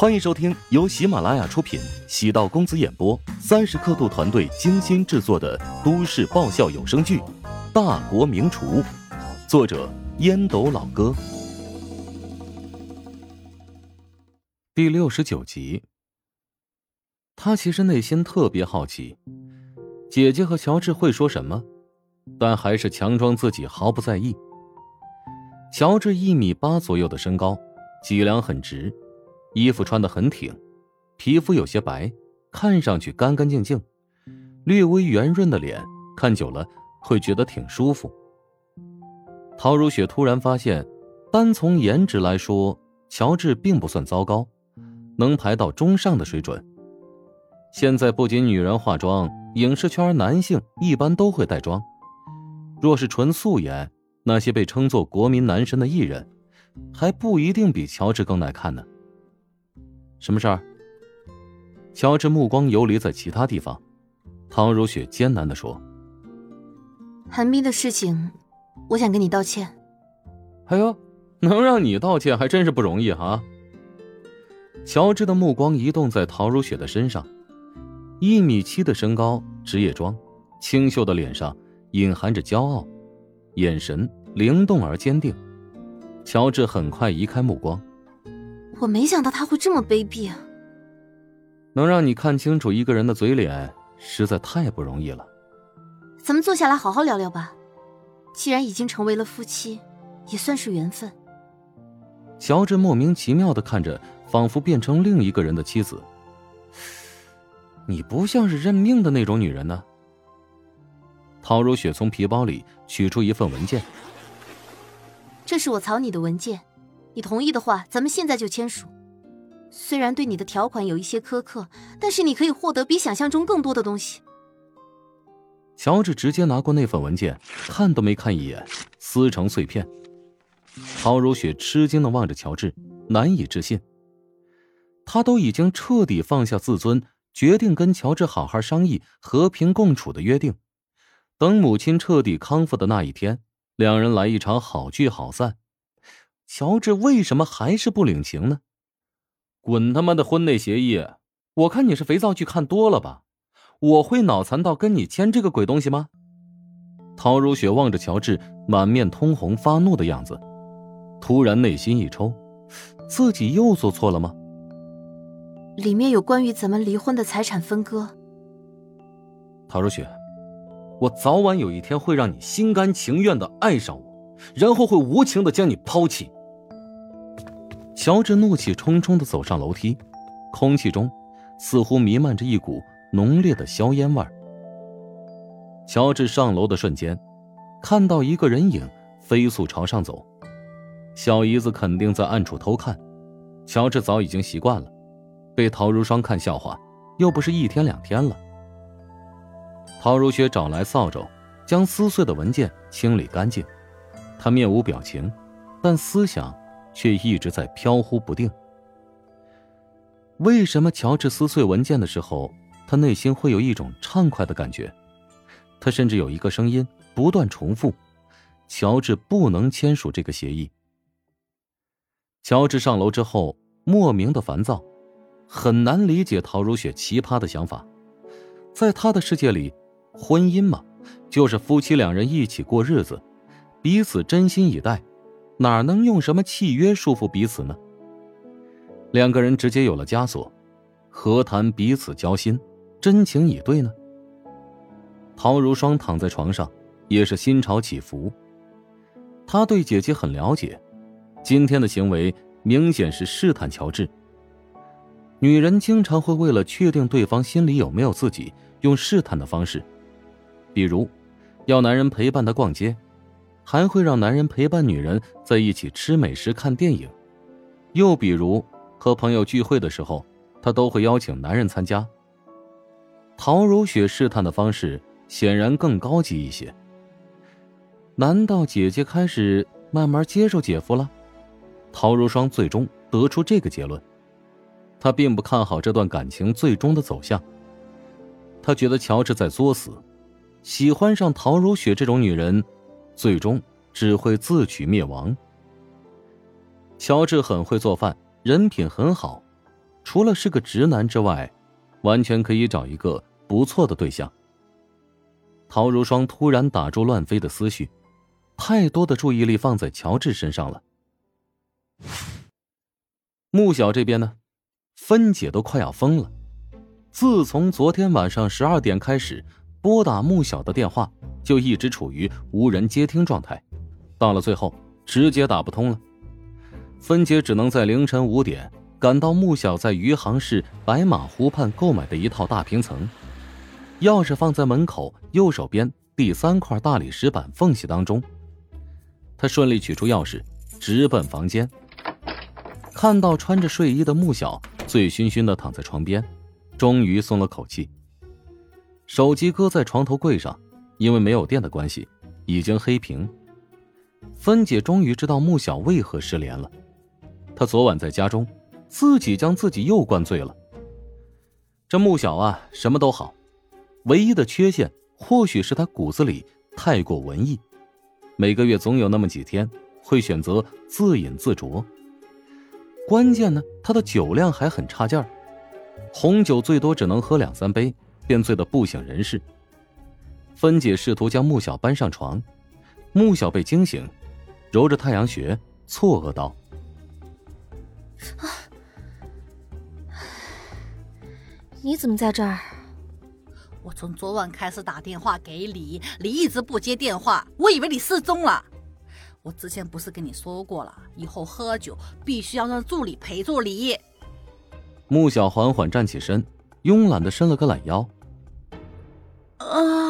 欢迎收听由喜马拉雅出品、喜道公子演播、三十刻度团队精心制作的都市爆笑有声剧《大国名厨》，作者烟斗老哥，第六十九集。他其实内心特别好奇，姐姐和乔治会说什么，但还是强装自己毫不在意。乔治一米八左右的身高，脊梁很直。衣服穿得很挺，皮肤有些白，看上去干干净净，略微圆润的脸，看久了会觉得挺舒服。陶如雪突然发现，单从颜值来说，乔治并不算糟糕，能排到中上的水准。现在不仅女人化妆，影视圈男性一般都会带妆。若是纯素颜，那些被称作国民男神的艺人，还不一定比乔治更耐看呢。什么事儿？乔治目光游离在其他地方。唐如雪艰难的说：“韩冰的事情，我想跟你道歉。”哎呦，能让你道歉还真是不容易啊。乔治的目光移动在陶如雪的身上，一米七的身高，职业装，清秀的脸上隐含着骄傲，眼神灵动而坚定。乔治很快移开目光。我没想到他会这么卑鄙啊！能让你看清楚一个人的嘴脸，实在太不容易了。咱们坐下来好好聊聊吧。既然已经成为了夫妻，也算是缘分。乔治莫名其妙的看着，仿佛变成另一个人的妻子。你不像是认命的那种女人呢。陶如雪从皮包里取出一份文件。这是我草拟的文件。你同意的话，咱们现在就签署。虽然对你的条款有一些苛刻，但是你可以获得比想象中更多的东西。乔治直接拿过那份文件，看都没看一眼，撕成碎片。陶如雪吃惊的望着乔治，难以置信。他都已经彻底放下自尊，决定跟乔治好好商议和平共处的约定。等母亲彻底康复的那一天，两人来一场好聚好散。乔治为什么还是不领情呢？滚他妈的婚内协议！我看你是肥皂剧看多了吧？我会脑残到跟你签这个鬼东西吗？陶如雪望着乔治满面通红发怒的样子，突然内心一抽，自己又做错了吗？里面有关于咱们离婚的财产分割。陶如雪，我早晚有一天会让你心甘情愿的爱上我，然后会无情的将你抛弃。乔治怒气冲冲的走上楼梯，空气中似乎弥漫着一股浓烈的硝烟味。乔治上楼的瞬间，看到一个人影飞速朝上走，小姨子肯定在暗处偷看。乔治早已经习惯了，被陶如霜看笑话，又不是一天两天了。陶如雪找来扫帚，将撕碎的文件清理干净。她面无表情，但思想。却一直在飘忽不定。为什么乔治撕碎文件的时候，他内心会有一种畅快的感觉？他甚至有一个声音不断重复：“乔治不能签署这个协议。”乔治上楼之后，莫名的烦躁，很难理解陶如雪奇葩的想法。在他的世界里，婚姻嘛，就是夫妻两人一起过日子，彼此真心以待。哪能用什么契约束缚彼此呢？两个人直接有了枷锁，何谈彼此交心、真情以对呢？陶如霜躺在床上，也是心潮起伏。他对姐姐很了解，今天的行为明显是试探乔治。女人经常会为了确定对方心里有没有自己，用试探的方式，比如，要男人陪伴她逛街。还会让男人陪伴女人在一起吃美食、看电影，又比如和朋友聚会的时候，她都会邀请男人参加。陶如雪试探的方式显然更高级一些。难道姐姐开始慢慢接受姐夫了？陶如霜最终得出这个结论。她并不看好这段感情最终的走向。她觉得乔治在作死，喜欢上陶如雪这种女人。最终只会自取灭亡。乔治很会做饭，人品很好，除了是个直男之外，完全可以找一个不错的对象。陶如霜突然打住乱飞的思绪，太多的注意力放在乔治身上了。穆小这边呢，芬姐都快要疯了。自从昨天晚上十二点开始，拨打穆小的电话就一直处于无人接听状态，到了最后直接打不通了。芬姐只能在凌晨五点赶到穆小在余杭市白马湖畔购买的一套大平层，钥匙放在门口右手边第三块大理石板缝隙当中。他顺利取出钥匙，直奔房间，看到穿着睡衣的穆小醉醺醺的躺在床边。终于松了口气。手机搁在床头柜上，因为没有电的关系，已经黑屏。芬姐终于知道穆小为何失联了。她昨晚在家中，自己将自己又灌醉了。这穆小啊，什么都好，唯一的缺陷或许是他骨子里太过文艺，每个月总有那么几天会选择自饮自酌。关键呢，他的酒量还很差劲儿。红酒最多只能喝两三杯，便醉得不省人事。芬姐试图将穆小搬上床，穆小被惊醒，揉着太阳穴，错愕道：“你怎么在这儿？我从昨晚开始打电话给你，你一直不接电话，我以为你失踪了。我之前不是跟你说过了，以后喝酒必须要让助理陪着你。”穆小缓缓站起身，慵懒的伸了个懒腰。啊，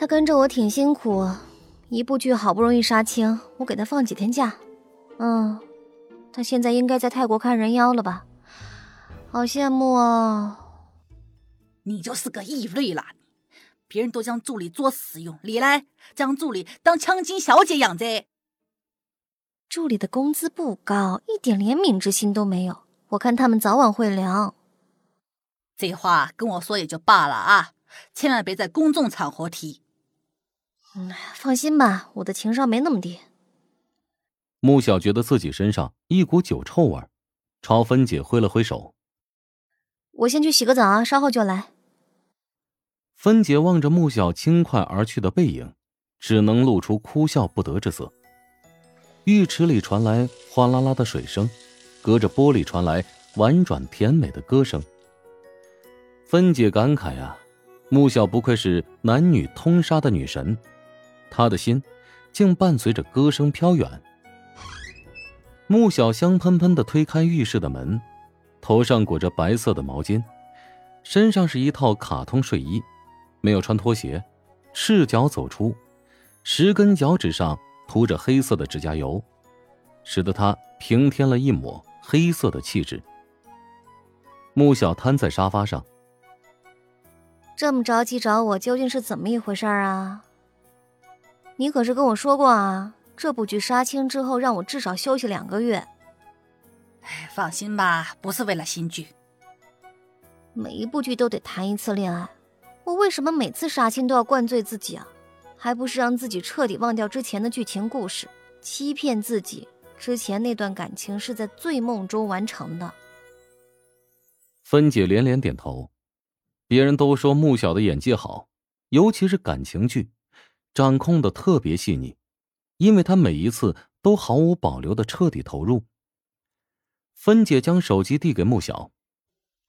他跟着我挺辛苦，一部剧好不容易杀青，我给他放几天假。嗯，他现在应该在泰国看人妖了吧？好羡慕哦！你就是个异类啦！别人都将助理作死用，你来？将助理当千金小姐养着。助理的工资不高，一点怜悯之心都没有。我看他们早晚会凉。这话跟我说也就罢了啊，千万别在公众场合提。嗯，放心吧，我的情商没那么低。穆小觉得自己身上一股酒臭味，朝芬姐挥了挥手：“我先去洗个澡啊，稍后就来。”芬姐望着穆小轻快而去的背影，只能露出哭笑不得之色。浴池里传来哗啦啦的水声，隔着玻璃传来婉转甜美的歌声。芬姐感慨啊，穆小不愧是男女通杀的女神，她的心竟伴随着歌声飘远。穆小香喷喷的推开浴室的门，头上裹着白色的毛巾，身上是一套卡通睡衣，没有穿拖鞋，赤脚走出，十根脚趾上。涂着黑色的指甲油，使得他平添了一抹黑色的气质。穆小瘫在沙发上，这么着急找我，究竟是怎么一回事啊？你可是跟我说过啊，这部剧杀青之后，让我至少休息两个月。哎，放心吧，不是为了新剧。每一部剧都得谈一次恋爱，我为什么每次杀青都要灌醉自己啊？还不是让自己彻底忘掉之前的剧情故事，欺骗自己，之前那段感情是在醉梦中完成的。芬姐连连点头。别人都说穆晓的演技好，尤其是感情剧，掌控的特别细腻，因为他每一次都毫无保留的彻底投入。芬姐将手机递给穆小，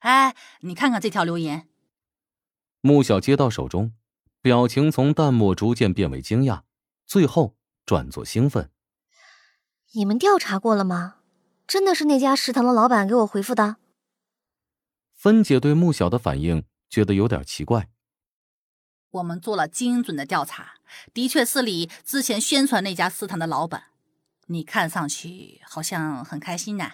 哎，你看看这条留言。穆小接到手中。表情从淡漠逐渐变为惊讶，最后转作兴奋。你们调查过了吗？真的是那家食堂的老板给我回复的。芬姐对穆小的反应觉得有点奇怪。我们做了精准的调查，的确是你之前宣传那家食堂的老板。你看上去好像很开心呐。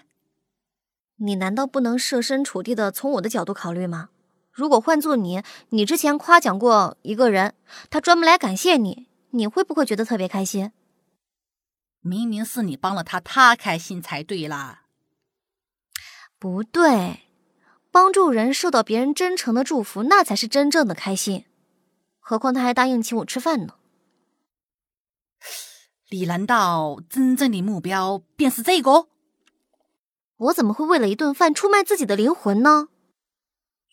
你难道不能设身处地的从我的角度考虑吗？如果换做你，你之前夸奖过一个人，他专门来感谢你，你会不会觉得特别开心？明明是你帮了他，他开心才对啦。不对，帮助人受到别人真诚的祝福，那才是真正的开心。何况他还答应请我吃饭呢。你难道真正的目标便是这个？我怎么会为了一顿饭出卖自己的灵魂呢？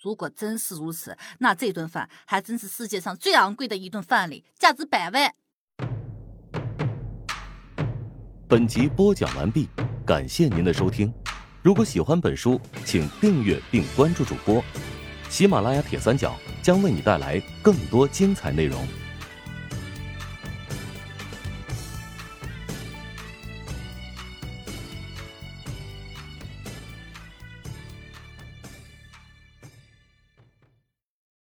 如果真是如此，那这顿饭还真是世界上最昂贵的一顿饭里，价值百万。本集播讲完毕，感谢您的收听。如果喜欢本书，请订阅并关注主播。喜马拉雅铁三角将为你带来更多精彩内容。